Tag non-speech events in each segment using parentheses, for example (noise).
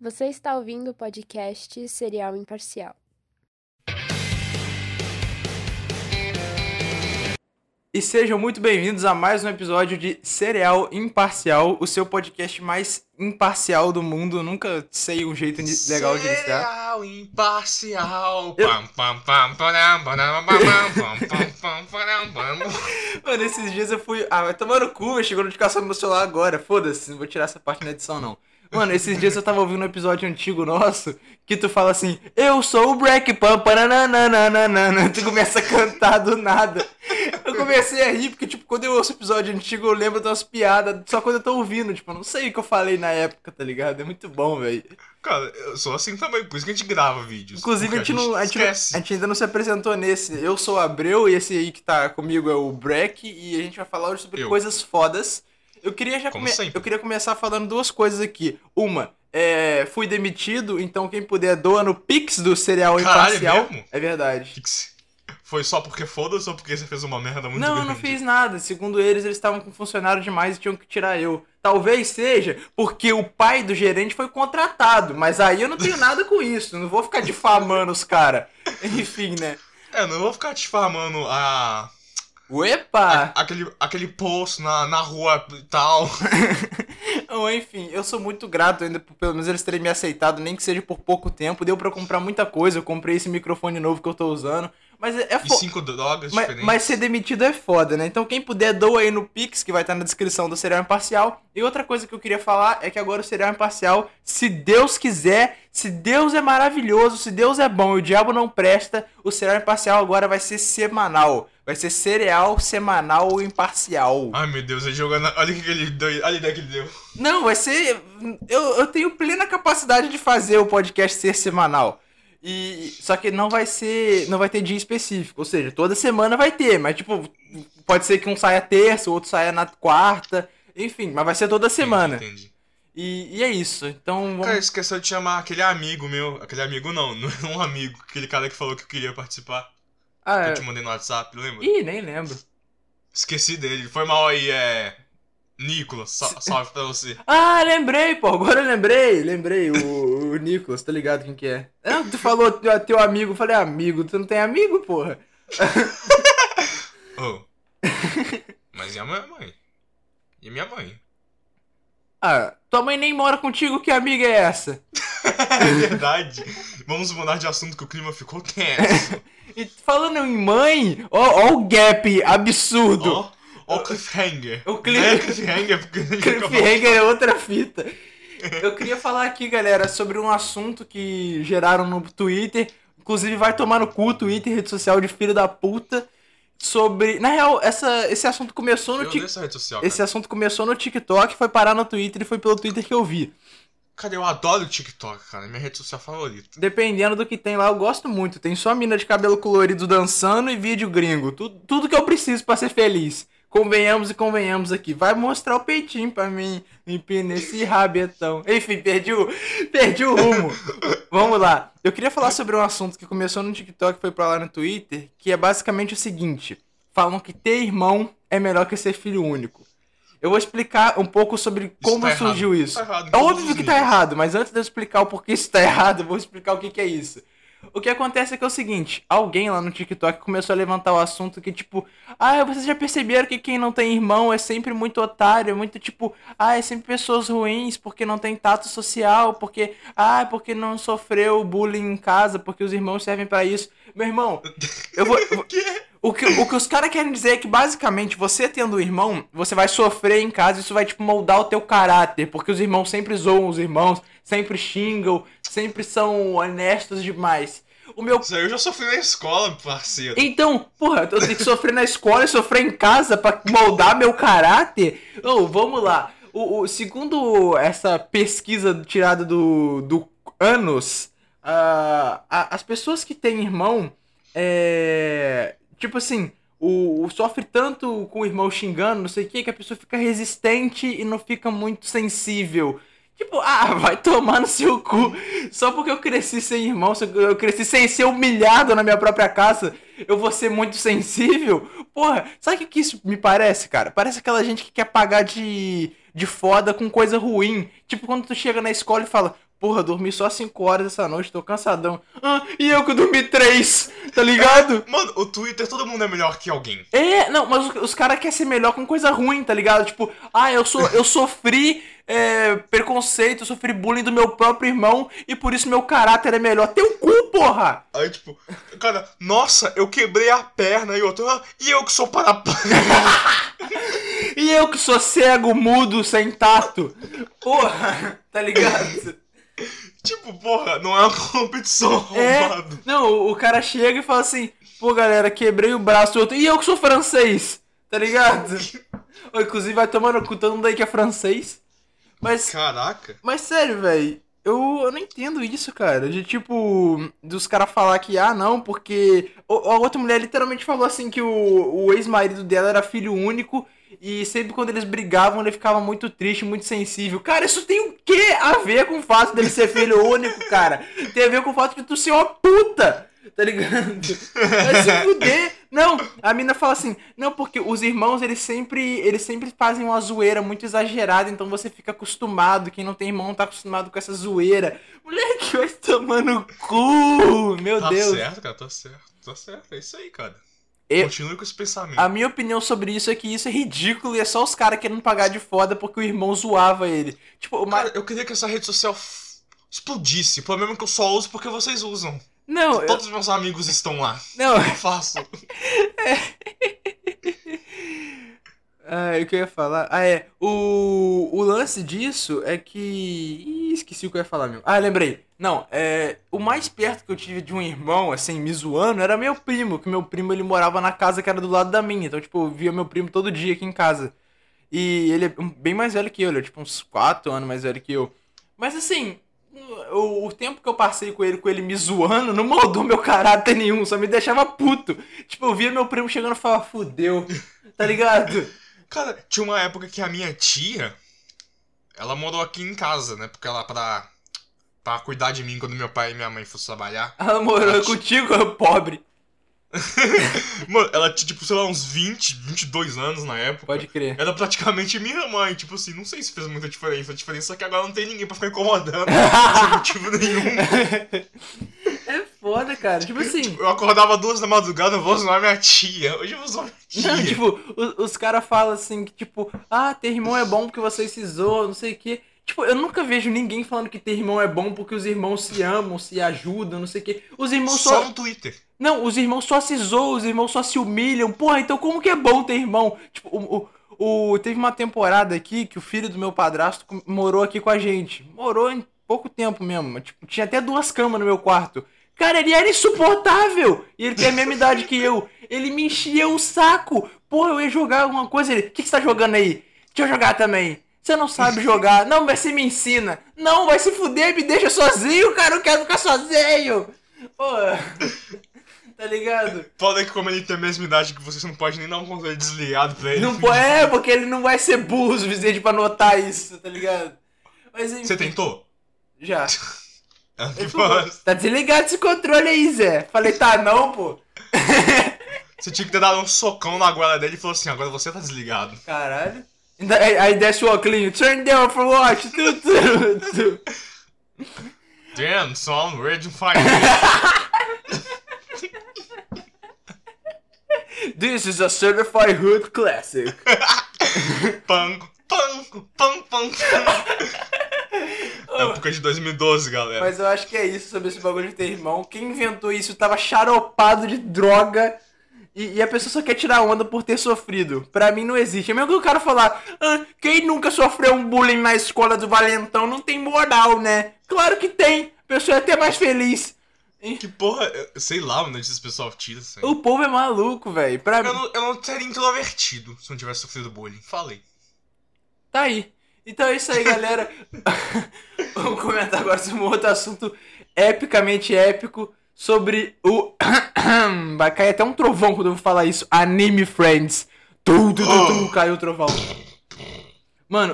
Você está ouvindo o podcast Serial Imparcial. E sejam muito bem-vindos a mais um episódio de Cereal Imparcial, o seu podcast mais imparcial do mundo. Nunca sei um jeito legal de iniciar. Cereal imparcial. Eu- Pam, pam, pam, param, param, pam, pam, pam, pam, pam, param, pam. Mano, esses dias eu fui. Ah, vai tomar no cu. Chegou a notificação no meu celular agora. Foda-se, não vou tirar essa parte na edição, não. Mano, esses dias eu tava ouvindo um episódio antigo nosso que tu fala assim: Eu sou o Break parananananana. Tu começa a cantar do nada. Eu comecei a rir, porque, tipo, quando eu ouço episódio antigo, eu lembro de umas piadas só quando eu tô ouvindo. Tipo, eu não sei o que eu falei na época, tá ligado? É muito bom, velho. Cara, eu sou assim também, por isso que a gente grava vídeos. Inclusive, a gente, não, a, gente não- a gente ainda não se apresentou nesse. Eu sou o Abreu e esse aí que tá comigo é o Breck e a gente vai falar hoje sobre Eu. coisas fodas. Eu queria já come- eu queria começar falando duas coisas aqui. Uma, é, fui demitido, então quem puder doa no Pix do Cereal Caralho, Imparcial. mesmo? É verdade. Se- Foi só porque foda-se ou porque você fez uma merda muito Não, eu grande? não fiz nada. Segundo eles, eles estavam com funcionário demais e tinham que tirar eu. Talvez seja porque o pai do gerente foi contratado, mas aí eu não tenho (laughs) nada com isso. Não vou ficar difamando os caras. (laughs) Enfim, né? É, não vou ficar te farmando a... Uepa! a- aquele, aquele post na, na rua e tal. (laughs) Ou enfim, eu sou muito grato ainda por pelo menos eles terem me aceitado, nem que seja por pouco tempo. Deu pra comprar muita coisa. Eu comprei esse microfone novo que eu tô usando. Mas é, é E fo- cinco drogas mas, diferentes. mas ser demitido é foda, né? Então quem puder, doa aí no Pix, que vai estar na descrição do Serial Imparcial. E outra coisa que eu queria falar é que agora o Serial Imparcial, se Deus quiser, se Deus é maravilhoso, se Deus é bom e o diabo não presta, o Serial Imparcial agora vai ser semanal. Vai ser cereal semanal imparcial. Ai, meu Deus, ele jogando... Olha o que ele deu. Olha a ideia que ele deu. Não, vai ser. Eu, eu tenho plena capacidade de fazer o podcast ser semanal. E só que não vai ser, não vai ter dia específico, ou seja, toda semana vai ter, mas tipo, pode ser que um saia terça, o outro saia na quarta, enfim, mas vai ser toda semana. Entendi, entendi. E, e é isso. Então vamos Cara, esqueceu de chamar aquele amigo meu. Aquele amigo não, (laughs) não é um amigo. Aquele cara que falou que eu queria participar. Ah, Que é... eu te mandei no WhatsApp, lembra? Ih, nem lembro. Esqueci dele. Foi mal aí, é. Nicolas, sal- salve pra você. (laughs) Ah, lembrei, pô. Agora eu lembrei. Lembrei. O, o Nicolas, tá ligado quem que é? Não, tu falou teu, teu amigo. Eu falei, amigo. Tu não tem amigo, porra? (laughs) Oh. Mas e a minha mãe? E a minha mãe? Ah, tua mãe nem mora contigo. Que amiga é essa? (laughs) (laughs) É verdade. Vamos mudar de assunto que o clima ficou tenso. E falando em mãe, ó, ó o gap absurdo. Ó, ó o cliffhanger. O cliff- é cliffhanger Cliffhanger é outra fita. Eu queria falar aqui, galera, sobre um assunto que geraram no Twitter. Inclusive, vai tomar no cu Twitter, rede social de filho da puta. Sobre. Na real, essa, esse assunto começou no TikTok. Esse cara. assunto começou no TikTok, foi parar no Twitter e foi pelo Twitter que eu vi. Cara, eu adoro o TikTok, cara. Minha rede social favorita. Dependendo do que tem lá, eu gosto muito. Tem só mina de cabelo colorido dançando e vídeo gringo. Tudo, tudo que eu preciso pra ser feliz. Convenhamos e convenhamos aqui. Vai mostrar o peitinho pra mim. Empina esse (laughs) rabetão. Enfim, perdi o, perdi o rumo. Vamos lá. Eu queria falar sobre um assunto que começou no TikTok e foi pra lá no Twitter. Que é basicamente o seguinte: falam que ter irmão é melhor que ser filho único. Eu vou explicar um pouco sobre como tá surgiu errado. isso. Tá errado é óbvio que tá errado, mas antes de eu explicar o porquê isso tá (laughs) errado, eu vou explicar o que, que é isso. O que acontece é que é o seguinte, alguém lá no TikTok começou a levantar o assunto que, tipo, ah, vocês já perceberam que quem não tem irmão é sempre muito otário, é muito tipo, ah, é sempre pessoas ruins porque não tem tato social, porque, ah, porque não sofreu bullying em casa, porque os irmãos servem pra isso. Meu irmão, (laughs) eu vou. O que, o que os caras querem dizer é que, basicamente, você tendo um irmão, você vai sofrer em casa e isso vai, tipo, moldar o teu caráter. Porque os irmãos sempre zoam os irmãos, sempre xingam, sempre são honestos demais. O meu. Isso aí eu já sofri na escola, parceiro. Então, porra, eu tenho que sofrer na escola e sofrer em casa pra moldar meu caráter? Ô, vamos lá. O, o- segundo essa pesquisa tirada do, do Anos, ah, a- as pessoas que têm irmão, é, tipo assim, o, o sofre tanto com o irmão xingando, não sei o que, que a pessoa fica resistente e não fica muito sensível. Tipo, (laughs) ah, vai tomar no seu cu. Só porque eu cresci sem irmão, eu cresci sem ser humilhado na minha própria casa, eu vou ser muito sensível? Porra, sabe o que isso me parece, cara? Parece aquela gente que quer pagar de, de foda com coisa ruim. Tipo, quando tu chega na escola e fala, porra, dormi só 5 horas essa noite, tô cansadão. Ah, e eu que dormi 3, tá ligado? (laughs) Mano, o Twitter, todo mundo é melhor que alguém. É, não, mas os, os caras querem ser melhor com coisa ruim, tá ligado? Tipo, ah, eu, sou, eu sofri é, preconceito, eu sofri bullying do meu próprio irmão e por isso meu caráter é melhor. Teu cu, porra! Aí, tipo, cara, nossa, eu quebrei a perna e outro, ah, e eu que sou paraplégico. (laughs) E eu que sou cego, mudo, sem tato. Porra, tá ligado? (laughs) tipo, porra, não é uma (laughs) competição É, arrombado. não, o- cara chega e fala assim, pô galera, quebrei o braço do outro. E eu que sou francês, tá ligado? (laughs) Ou, inclusive vai tomando cu todo mundo aí que é francês. Mas, Caraca. mas sério, velho, eu, eu não entendo isso, cara. De tipo, dos caras falar que, ah, não, porque. o- A outra mulher literalmente falou assim que o, o ex-marido dela era filho único. E sempre quando eles brigavam, ele ficava muito triste, muito sensível. Cara, isso tem o que a ver com o fato dele ser filho único, cara? Tem a ver com o fato de tu ser uma puta, tá ligado? Vai se fuder. Não, a mina fala assim, não, porque os irmãos, eles sempre, eles sempre fazem uma zoeira muito exagerada, então você fica acostumado, quem não tem irmão tá acostumado com essa zoeira. Moleque, vai tomar no cu, meu Tá Deus. certo, cara, tá certo. Tá certo, é isso aí, cara. Eu- Continue com esse pensamento. A minha opinião sobre isso é que isso é ridículo e é só os caras querendo pagar de foda porque o irmão zoava ele. Tipo, o Cara, eu queria que essa rede social explodisse. O problema é que eu só uso porque vocês usam. Não, eu... Todos os meus amigos estão lá. não. O que eu faço? (laughs) Ah, o que eu ia falar? Ah, é. O, o lance disso é que. Esqueci o que eu ia falar, meu. Ah, lembrei. Não, é. O mais perto que eu tive de um irmão, assim, me zoando, era meu primo. Que meu primo ele morava na casa que era do lado da minha. Então, tipo, eu via meu primo todo dia aqui em casa. E ele é bem mais velho que eu, ele é tipo uns 4 anos mais velho que eu. Mas assim, o, o tempo que eu passei com ele, com ele me zoando, não moldou meu caráter nenhum, só me deixava puto. Tipo, eu via meu primo chegando e falava, fudeu, tá ligado? (laughs) Cara, tinha uma época que a minha tia, ela morou aqui em casa, né? Porque ela, pra, pra cuidar de mim quando meu pai e minha mãe fossem trabalhar. (laughs) Ela morou Ela- contigo, pobre. Mano, ela tinha, tipo, sei lá, uns 20, 22 anos na época. Pode crer. Era praticamente minha mãe, tipo assim, não sei se fez muita diferença. A diferença é que agora não tem ninguém pra ficar incomodando, (laughs) sem motivo nenhum. (laughs) Foda, cara. Tipo assim. Eu acordava duas da madrugada, eu vou zoar minha tia. Hoje eu vou zoar minha tia. Não, tipo, os, os caras falam assim que, tipo, ah, ter irmão é bom porque vocês se zoam, não sei o quê. Tipo, eu nunca vejo ninguém falando que ter irmão é bom porque os irmãos se amam, se ajudam, não sei o quê. Os irmãos Só só. no Twitter. Não, os irmãos só se zoam, os irmãos só se humilham. Porra, então como que é bom ter irmão? Tipo, o, o, o- teve uma temporada aqui que o filho do meu padrasto morou aqui com a gente. Morou em pouco tempo mesmo. Tipo, tinha até duas camas no meu quarto. Cara, ele era insuportável! E ele tem a mesma idade que eu. Ele me enchia o saco. Porra, eu ia jogar alguma coisa. Ele, o que, que você tá jogando aí? Deixa eu jogar também. Você não sabe (laughs) jogar. Não, mas você me ensina. Não, vai se fuder, me deixa sozinho, cara. Eu quero ficar sozinho. Porra. (laughs) Tá ligado? Foda que como ele tem a mesma idade que você, você não pode nem dar um controle desligado pra ele. Não po- é, porque ele não vai ser burro o suficiente pra notar isso, tá ligado? Mas enfim. Você tentou? Já. (laughs) Ele falou, (laughs) tá desligado esse controle aí, Zé. Falei, tá não, pô. (laughs) Você tinha que ter dado um socão na goela dele e falou assim, agora você tá desligado. Caralho. Aí, desce o óculos. Turn down for watch. Damn, son, ready to fight. This is a certified hood classic. pam, pam, pam, pam. Época de 2012, galera. Mas eu acho que é isso sobre esse bagulho de ter irmão. Quem inventou isso tava xaropado de droga. E, e a pessoa só quer tirar onda por ter sofrido. Pra mim não existe. É mesmo que o cara falar, ah, quem nunca sofreu um bullying na escola do Valentão não tem moral, né? Claro que tem. A pessoa é até mais feliz. Que porra, eu- sei lá onde esses pessoal tira isso aí. O povo é maluco, velho. Pra Eu mim. não, eu não teria introvertido se não tivesse sofrido bullying. Falei. Tá aí. Então é isso aí, galera. (laughs) Vamos comentar agora sobre um outro assunto epicamente épico sobre o. (coughs) Vai cair até um trovão quando eu vou falar isso. Anime Friends. Tu, tu, tu, tu, caiu o trovão. Mano,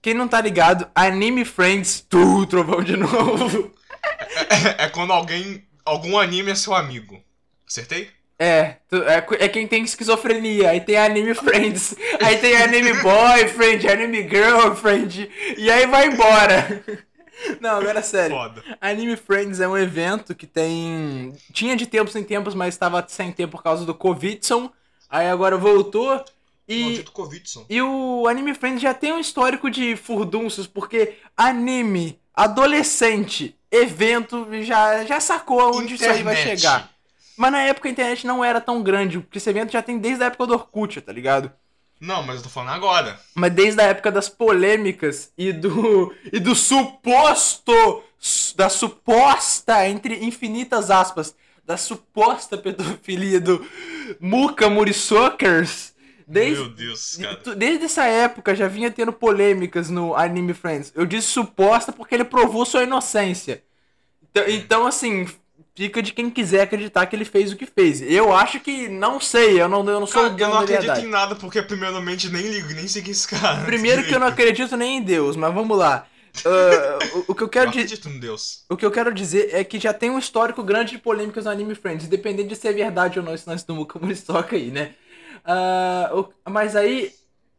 quem não tá ligado, Anime Friends. Tu, trovão de (laughs) novo. É, é quando alguém. Algum anime é seu amigo. Acertei? É, é, é quem tem esquizofrenia. Aí tem Anime Friends. (laughs) Aí tem Anime Boyfriend, Anime Girlfriend. E aí vai embora. (laughs) Não, agora é sério. Foda. Anime Friends é um evento que tem. Tinha de tempos em tempos, mas estava sem tempo por causa do Covid. Aí agora voltou. E, Maldito Covidson. e o Anime Friends já tem um histórico de furdúncios, porque anime, adolescente, evento, já, já sacou onde isso aí vai chegar. Mas na época a internet não era tão grande, porque esse evento já tem desde a época do Orkut, tá ligado? Não, mas eu tô falando agora. Mas desde a época das polêmicas e do (laughs) e do suposto da suposta entre infinitas aspas da suposta pedofilia do Muka Muriçokers desde Meu Deus, cara. desde essa época já vinha tendo polêmicas no Anime Friends. Eu disse suposta porque ele provou sua inocência. Então, então, assim, fica de quem quiser acreditar que ele fez o que fez. Eu acho que não sei, eu não, eu não sou Cara, eu não acredito em nada porque, primeiramente, nem ligo, nem sei quem é esse cara. (laughs) Primeiro que eu não acredito nem em Deus, mas vamos lá. Ah, o, o que eu quero dizer. acredito em Deus. O que eu quero dizer é que já tem um histórico grande de polêmicas no Anime Friends, independente de ser verdade ou não esse lance do Muka (laughs) Muriçoka aí, né? Ah, o- mas aí,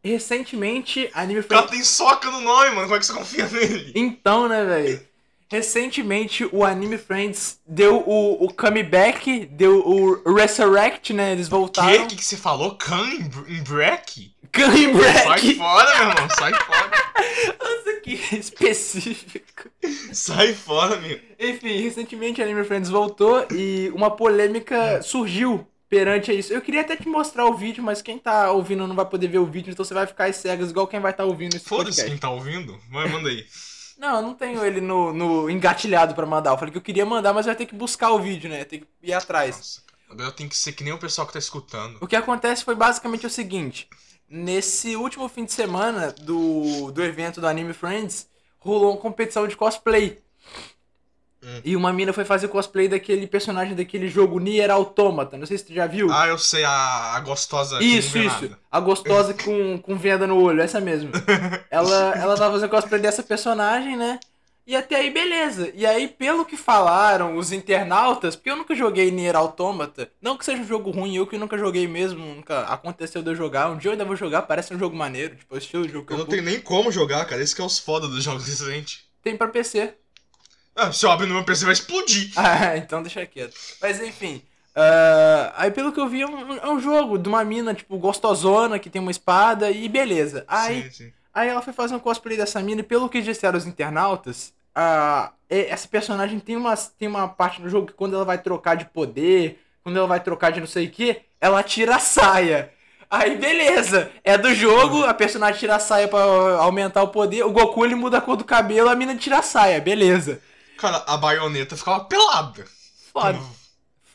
recentemente, Anime O cara Friends. tem soca no nome, mano. Como é que você confia nele? Então, né, velho? Recentemente, o Anime Friends deu o, o comeback, deu o Resurrect, né? Eles Que? voltaram. O que, que você falou? Can em, Br- em Breck? Sai Comeback! fora, meu irmão. Sai fora. (laughs) Nossa, que específico. Sai fora, meu. Enfim, recentemente Anime Friends voltou e uma polêmica surgiu perante isso. Eu queria até te mostrar o vídeo, mas quem tá ouvindo não vai poder ver o vídeo, então você vai ficar às cegas igual quem vai estar ouvindo esse Foda-se quem tá ouvindo. Vai, manda aí. Não, eu não tenho ele no, no engatilhado pra mandar. Eu falei que eu queria mandar, mas vai ter que buscar o vídeo, né? Tem que ir atrás. Nossa, cara. Eu tenho que ser que nem o pessoal que tá escutando. O que acontece foi basicamente o seguinte: nesse último fim de semana do, do evento do Anime Friends, rolou uma competição de cosplay. Hum. E uma mina foi fazer cosplay daquele personagem daquele jogo Nier Automata. Não sei se tu já viu. Ah, eu sei, a, a gostosa isso, isso. A gostosa com, com venda no olho, essa mesmo. (laughs) ela, ela tava fazendo cosplay dessa personagem, né? E até aí, beleza. E aí, pelo que falaram os internautas, porque eu nunca joguei Nier Automata, não que seja um jogo ruim, eu que nunca joguei mesmo, nunca aconteceu de eu jogar. Um dia eu ainda vou jogar, parece um jogo maneiro, tipo, estilo de jogo Eu não tenho nem como jogar, cara. Esse que é os foda dos jogos (laughs) recentes. Tem pra PC. Ah, se eu abrir no meu PC vai explodir. (laughs) Ah, então deixa quieto. Mas enfim. ah, aí pelo que eu vi é um, é um jogo de uma mina, tipo, gostosona, que tem uma espada e beleza. Aí, Sim, sim. aí ela foi fazer um cosplay dessa mina e pelo que disseram os internautas, e- essa personagem tem uma, tem uma parte do jogo que quando ela vai trocar de poder, quando ela vai trocar de não sei o que, ela tira a saia. Aí beleza, é do jogo, a personagem tira a saia pra aumentar o poder, o Goku ele muda a cor do cabelo, a mina tira a saia, beleza. Cara, a baioneta ficava pelada. Foda, Quando-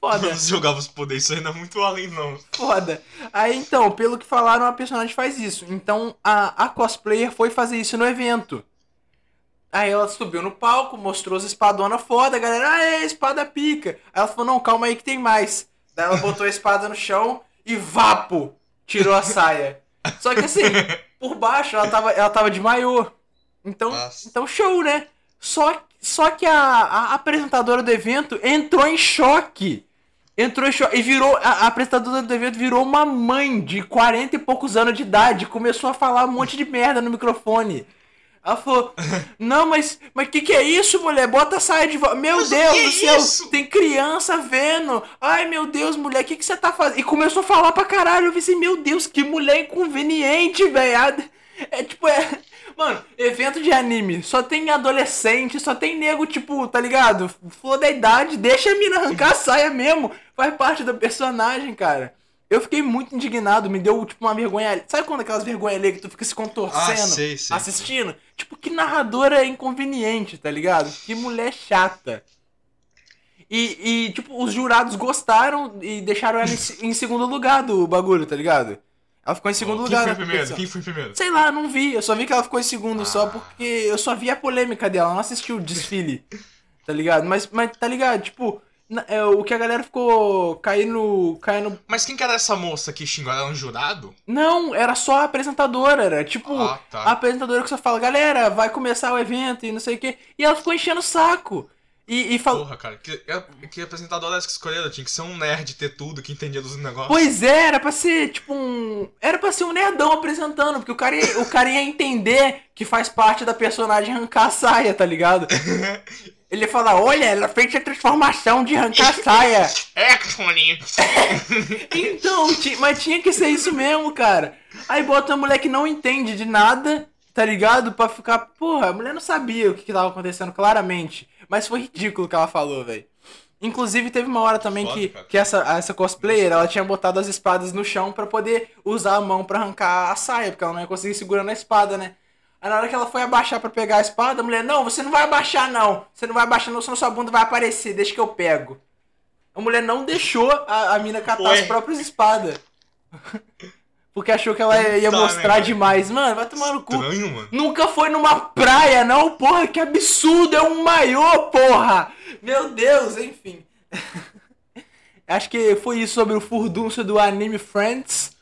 foda. Quando jogava os poderes, isso ainda é muito além, não. Foda. Aí então, pelo que falaram, a personagem faz isso. Então a, a cosplayer foi fazer isso no evento. Aí ela subiu no palco, mostrou as espadonas foda, a galera, ah, é, espada pica. Aí ela falou, não, calma aí que tem mais. Daí ela botou a espada no chão e vapo! Tirou a saia. Só que assim, por baixo ela tava, ela tava de maiô. Então, Nossa. então show, né? Só, só que a, a apresentadora do evento entrou em choque. Entrou em choque. E virou. A, a apresentadora do evento virou uma mãe de 40 e poucos anos de idade. Começou a falar um monte de merda no microfone. Ela falou: (laughs) Não, mas. Mas que que é isso, mulher? Bota a saia de volta. Meu Mas Deus que é do céu! isso? Tem criança vendo. Ai, meu Deus, mulher, o que que você tá fazendo? E começou a falar pra caralho. Eu pensei: Meu Deus, que mulher inconveniente, velho. É tipo, é. Mano, evento de anime, só tem adolescente, só tem nego, tipo, tá ligado? Flor da idade, deixa a mina arrancar a saia mesmo. Faz parte do personagem, cara. Eu fiquei muito indignado, me deu, tipo, uma vergonha. Sabe quando aquelas vergonhas ali que tu fica se contorcendo Ah, sei, sei. assistindo? Tipo, que narradora inconveniente, tá ligado? Que mulher chata. E, e, tipo, os jurados gostaram e deixaram ela em, se- em segundo lugar do bagulho, tá ligado? Ela ficou em segundo Quem lugar. foi na primeiro? Quem foi primeiro? Sei lá, não vi. Eu só vi que ela ficou em segundo só Ah. porque eu só vi a polêmica dela, não assisti o desfile. (laughs) Tá ligado? Mas, mas tá ligado? Tipo, é, o que a galera ficou caindo. caindo. Mas quem que era essa moça que xingou? Ela era um jurado? Não, era só a apresentadora. Era tipo Ah, tá. a apresentadora que só fala, galera, vai começar o evento e não sei o quê. E ela ficou enchendo o saco. E, e falou. Porra, cara, que, que apresentador era que escolheram? Tinha que ser um nerd, ter tudo, que entendia dos negócios. Pois é, era pra ser tipo um. Era pra ser um nerdão apresentando, porque o cara, ia, o cara ia entender que faz parte da personagem arrancar a saia, tá ligado? (laughs) Ele ia falar, olha, ela fez a transformação de arrancar a saia. (laughs) É, Toninho. (laughs) Então, mas tinha que ser isso mesmo, cara. Aí bota uma mulher que não entende de nada, tá ligado? Pra ficar. Porra, a mulher não sabia o que, que tava acontecendo claramente. Mas foi ridículo o que ela falou, velho. Inclusive, teve uma hora também Foda, que, cara. que essa, essa cosplayer, ela tinha botado as espadas no chão pra poder usar a mão pra arrancar a saia, porque ela não ia conseguir segurando a espada, né? Aí na hora que ela foi abaixar pra pegar a espada, a mulher, não, você não vai abaixar não. Você não vai abaixar não, senão sua bunda vai aparecer, deixa que eu pego. A mulher não deixou a, a mina catar Ué. as próprias espadas. (laughs) Porque achou que ela ia Tá, mostrar né, demais. Mano, vai tomar no cu. Mano. Nunca foi numa praia, não, porra, que absurdo, é um maiô, porra! Meu Deus, enfim. (laughs) Acho que foi isso sobre o furdúncio do anime Friends.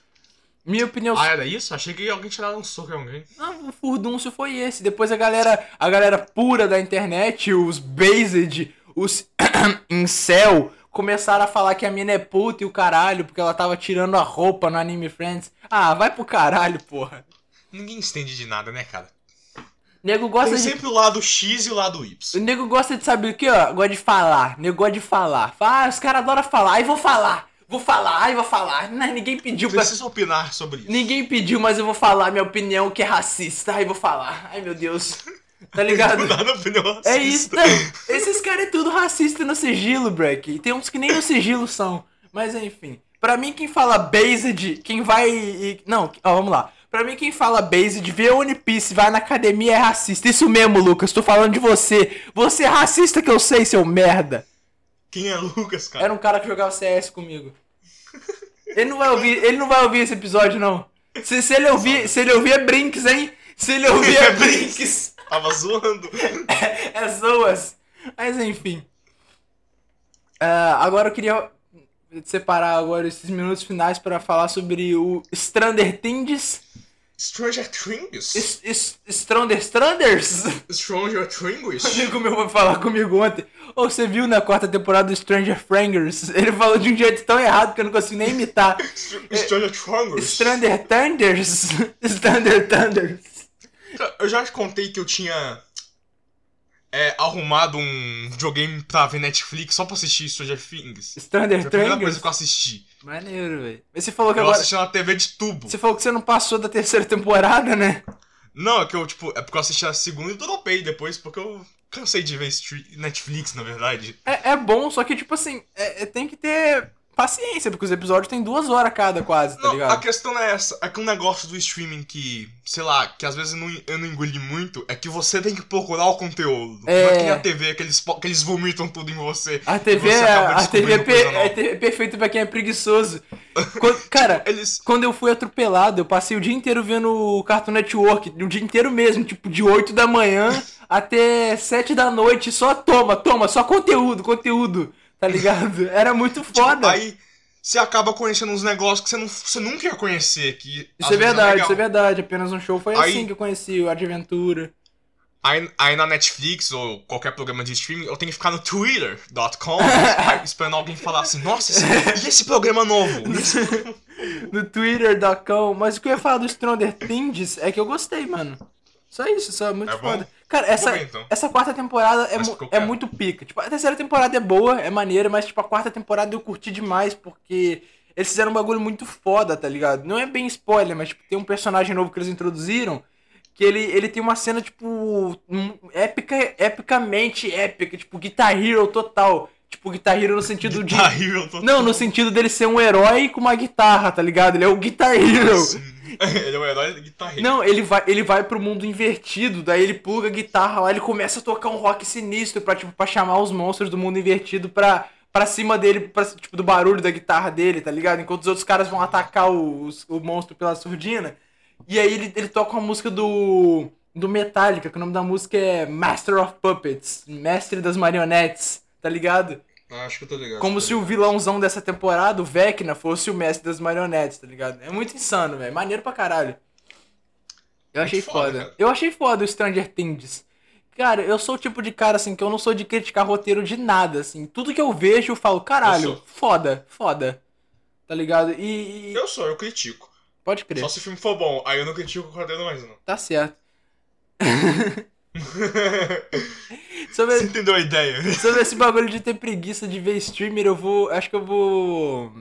Minha opinião. Ah, era isso? Achei que alguém tirava um soco em alguém. Não, o furdúncio foi esse. Depois a galera, a galera pura da internet, os based, os (coughs) incel, começaram a falar que a mina é puta e o caralho, porque ela tava tirando a roupa no anime Friends. Ah, vai pro caralho, porra. Ninguém entende de nada, né, cara? Nego gosta Tem de. sempre o lado X e o lado O Y. nego gosta de saber o que, ó? Gosta de falar. O nego gosta de falar. Fala, ah, os caras adoram falar. Aí vou falar. Vou falar, ai, vou falar. Não, ninguém pediu pra. Preciso opinar sobre isso. Ninguém pediu, mas eu vou falar minha opinião que é racista. Ai, vou falar. Ai, meu Deus. (laughs) Tá ligado? É isso, não. Esses caras é tudo racista no sigilo, Breck. E tem uns que nem no sigilo são. Mas enfim. Pra mim, quem fala based, quem vai. e- Não, ó, vamos lá. Pra mim, quem fala based, vê One Piece, vai na academia é racista. Isso mesmo, Lucas. Tô falando de você. Você é racista que eu sei, seu merda. Quem é Lucas, cara? Era um cara que jogava CS comigo. Ele não vai ouvir, ele não vai ouvir esse episódio, não. Se, se ele ouvir, se ele ouvir é Brinks, hein? Se ele (laughs) ouvir é Brinks. Tava zoando. (laughs) é zoas. Mas enfim. Ah, agora eu queria separar agora esses minutos finais para falar sobre o Strander Things. Stranger Things? S- S- Strander Stranders? Stranger Um Things? (laughs) amigo meu foi falar comigo ontem. Ô, você viu na quarta temporada do Stranger Frangers? Ele falou de um jeito tão errado que eu não consigo nem imitar. Stranger Things? Strander Thunders? Strander Thunders. Eu já te contei que eu tinha é, arrumado um videogame pra ver Netflix só pra assistir Stranger Things. Strander Foi a primeira coisa que eu assisti. Maneiro, velho. Mas você falou que Eu agora... assisti na TV de tubo. Você falou que você não passou da terceira temporada, né? Não, é que eu, tipo, é porque eu assisti a segunda e dropei depois, porque eu cansei de ver Netflix, na verdade. É, é bom, só que, tipo assim, é- é- tem que ter paciência, porque os episódios têm duas horas cada quase, tá Não, a ligado? questão não é essa. É que um negócio do streaming que, sei lá, que às vezes eu não, eu não engoli muito, é que você tem que procurar o conteúdo. É. Não é que nem a TV, que eles, que eles vomitam tudo em você. A TV, você é, a TV é, per- é é perfeito pra quem é preguiçoso. (laughs) Quando- cara, Eles. quando eu fui atropelado, eu passei o dia inteiro vendo o Cartoon Network, o dia inteiro mesmo, tipo, de 8 da manhã (laughs) até 7 da noite, só toma, toma, só conteúdo, conteúdo, tá ligado? (laughs) Era muito foda. Tipo, aí você acaba conhecendo uns negócios que você, não, você nunca ia conhecer. Que Isso é vezes verdade, legal. isso é verdade. Apenas um show foi Aí- assim que eu conheci o Adventura. Aí, aí na Netflix ou qualquer programa de streaming, eu tenho que ficar no twitter.com (laughs) esperando alguém falar assim, nossa, esse- e esse programa novo? (laughs) No twitter.com. Mas o que eu ia falar do Stranger Things é que eu gostei, mano. Só isso, só muito É bom? Cara, essa, ver, então. essa quarta temporada é, mu- é muito pica. Tipo, a terceira temporada é boa, é maneira, mas tipo, a quarta temporada eu curti demais porque eles fizeram um bagulho muito foda, tá ligado? Não é bem spoiler, mas tipo, tem um personagem novo que eles introduziram que ele, ele tem uma cena, tipo, um- épica, epicamente épica, tipo, Guitar Hero total. Tipo, Guitar Hero no sentido de... Guitar Hero, tô- Não, no sentido dele ser um herói com uma guitarra, tá ligado? Ele é o Guitar Hero. Sim. (laughs) Ele é o herói da Guitar Hero. Não, ele vai, ele vai pro mundo invertido, daí ele pluga a guitarra lá, ele começa a tocar um rock sinistro pra, tipo, pra chamar os monstros do mundo invertido pra, pra cima dele, pra, tipo, do barulho da guitarra dele, tá ligado? Enquanto os outros caras vão atacar o, os- o monstro pela surdina. E aí ele, ele toca uma música do. do Metallica, que o nome da música é Master of Puppets, Mestre das Marionetes, tá ligado? Acho que eu tô ligado. Como se o vilãozão dessa temporada, o Vecna, fosse o mestre das marionetes, tá ligado? É muito insano, velho. Maneiro pra caralho. Eu achei Muito foda, foda. Eu achei foda o Stranger Things. Cara, eu sou o tipo de cara, assim, que eu não sou de criticar roteiro de nada, assim. Tudo que eu vejo, eu falo, caralho, Eu foda, foda. Tá ligado? E. e- Eu sou, eu critico. Pode crer, Só se o filme for bom, aí eu não critico o roteiro mais, não. tá certo. (laughs) (laughs) Sobre, Você entendeu a ideia? (laughs) sobre esse bagulho de ter preguiça de ver streamer, eu vou. Acho que eu vou.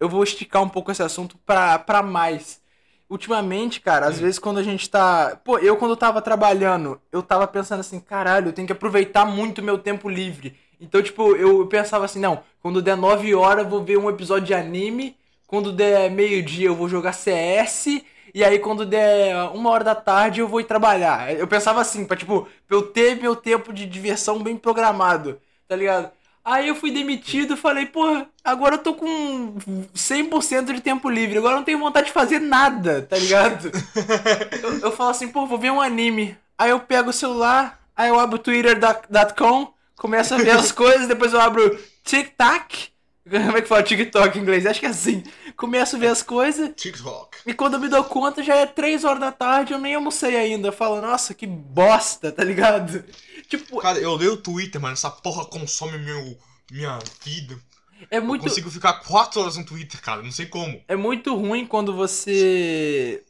Eu vou esticar um pouco esse assunto pra, pra mais. Ultimamente, cara, às Hum. vezes quando a gente tá. Pô, eu quando eu tava trabalhando, eu tava pensando assim, caralho, eu tenho que aproveitar muito meu tempo livre. Então, tipo, eu pensava assim, não, quando der 9 horas eu vou ver um episódio de anime, quando der meio-dia eu vou jogar CS, e aí quando der uma hora da tarde eu vou ir trabalhar. Eu pensava assim, pra tipo, pra eu ter meu tempo de diversão bem programado, tá ligado? Aí eu fui demitido e falei, porra, agora eu tô com 100% de tempo livre, agora eu não tenho vontade de fazer nada, tá ligado? (laughs) eu, eu falo assim, pô, vou ver um anime. Aí eu pego o celular, aí eu abro twitter.com, começo a ver as (laughs) coisas, depois eu abro TikTok. Como é que fala TikTok em inglês? Acho que é assim. Começo a ver as coisas, TikTok. e quando eu me dou conta já é 3 horas da tarde, eu nem almocei ainda. Eu falo, nossa, que bosta, tá ligado? (laughs) Tipo, Cara, eu leio o Twitter, mano. Essa porra consome meu, minha vida. é Eu muito. consigo ficar 4 horas no Twitter, cara. Não sei como. É muito ruim quando você.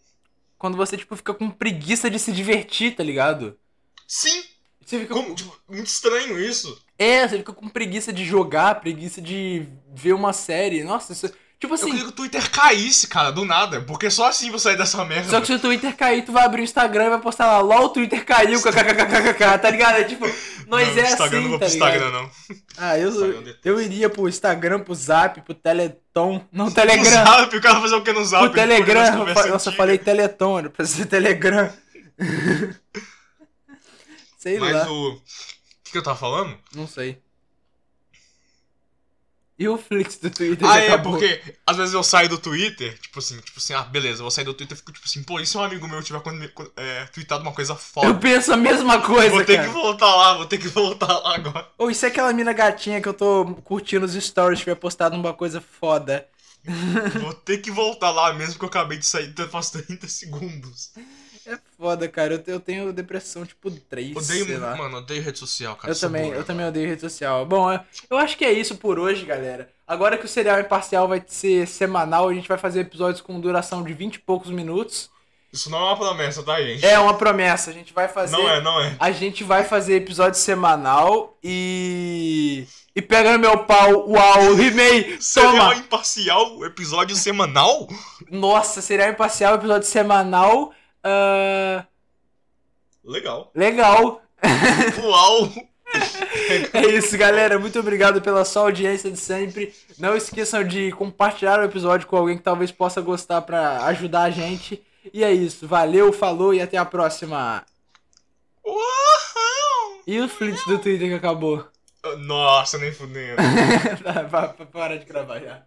Quando você, tipo, fica com preguiça de se divertir, tá ligado? Sim! Você fica Como, tipo, muito estranho isso. É, você fica com preguiça de jogar, preguiça de ver uma série. Nossa, isso. Tipo Eu assim. queria que o Twitter caísse, cara, do nada. Porque só assim você sai dessa merda. Só que se o Twitter cair, tu vai abrir o Instagram e vai postar lá, LOL, o Twitter caiu, kkkkk, tá ligado? É tipo, nós não, é Instagram assim, não vou tá pro ligado? Instagram, não. Ah, eu, Instagram eu eu iria pro Instagram, pro Zap, pro Teleton, não No Telegram, Zap, o cara fazer o que no Zap? pro Telegram, eu fa- nossa, eu falei Teleton, era pra ser Telegram. (laughs) Sei Mas lá, o... O que, que eu tava falando? não sei. E o Flix do Twitter Ah, é, acabou. porque às vezes eu saio do Twitter, tipo assim, tipo assim, ah, beleza, eu vou sair do Twitter e fico tipo assim, pô, e se um amigo meu tiver é, tweetado uma coisa Eu foda? penso a mesma coisa, Vou ter cara. que voltar lá, vou ter que (laughs) voltar lá agora. Ou isso é aquela mina gatinha que eu tô curtindo os stories, tiver postado uma coisa foda. Vou ter que voltar lá mesmo que eu acabei de sair faz 30 segundos. Foda, cara. Eu, eu tenho depressão tipo 3, Odeio, sei lá. mano, odeio rede social, cara. Eu também, eu cara. também odeio rede social. Bom, é- eu acho que é isso por hoje, galera. Agora que o serial imparcial vai ser semanal, a gente vai fazer episódios com duração de 20 e poucos minutos. Isso não é uma promessa, tá, gente? É uma promessa, a gente vai fazer. Não é, não é. A gente vai fazer episódio semanal e. E pega no meu pau, uau, rimei, Serial imparcial, episódio semanal? Nossa, serial imparcial, episódio semanal. Ah, Legal. legal. Uau! (laughs) É isso, galera. Muito obrigado pela sua audiência de sempre. Não esqueçam de compartilhar o episódio com alguém que talvez possa gostar pra ajudar a gente. E é isso. Valeu, falou e até a próxima. E o Flint do Twitter que acabou. Nossa, nem fudendo. Tá, pa- pa- Para de gravar já.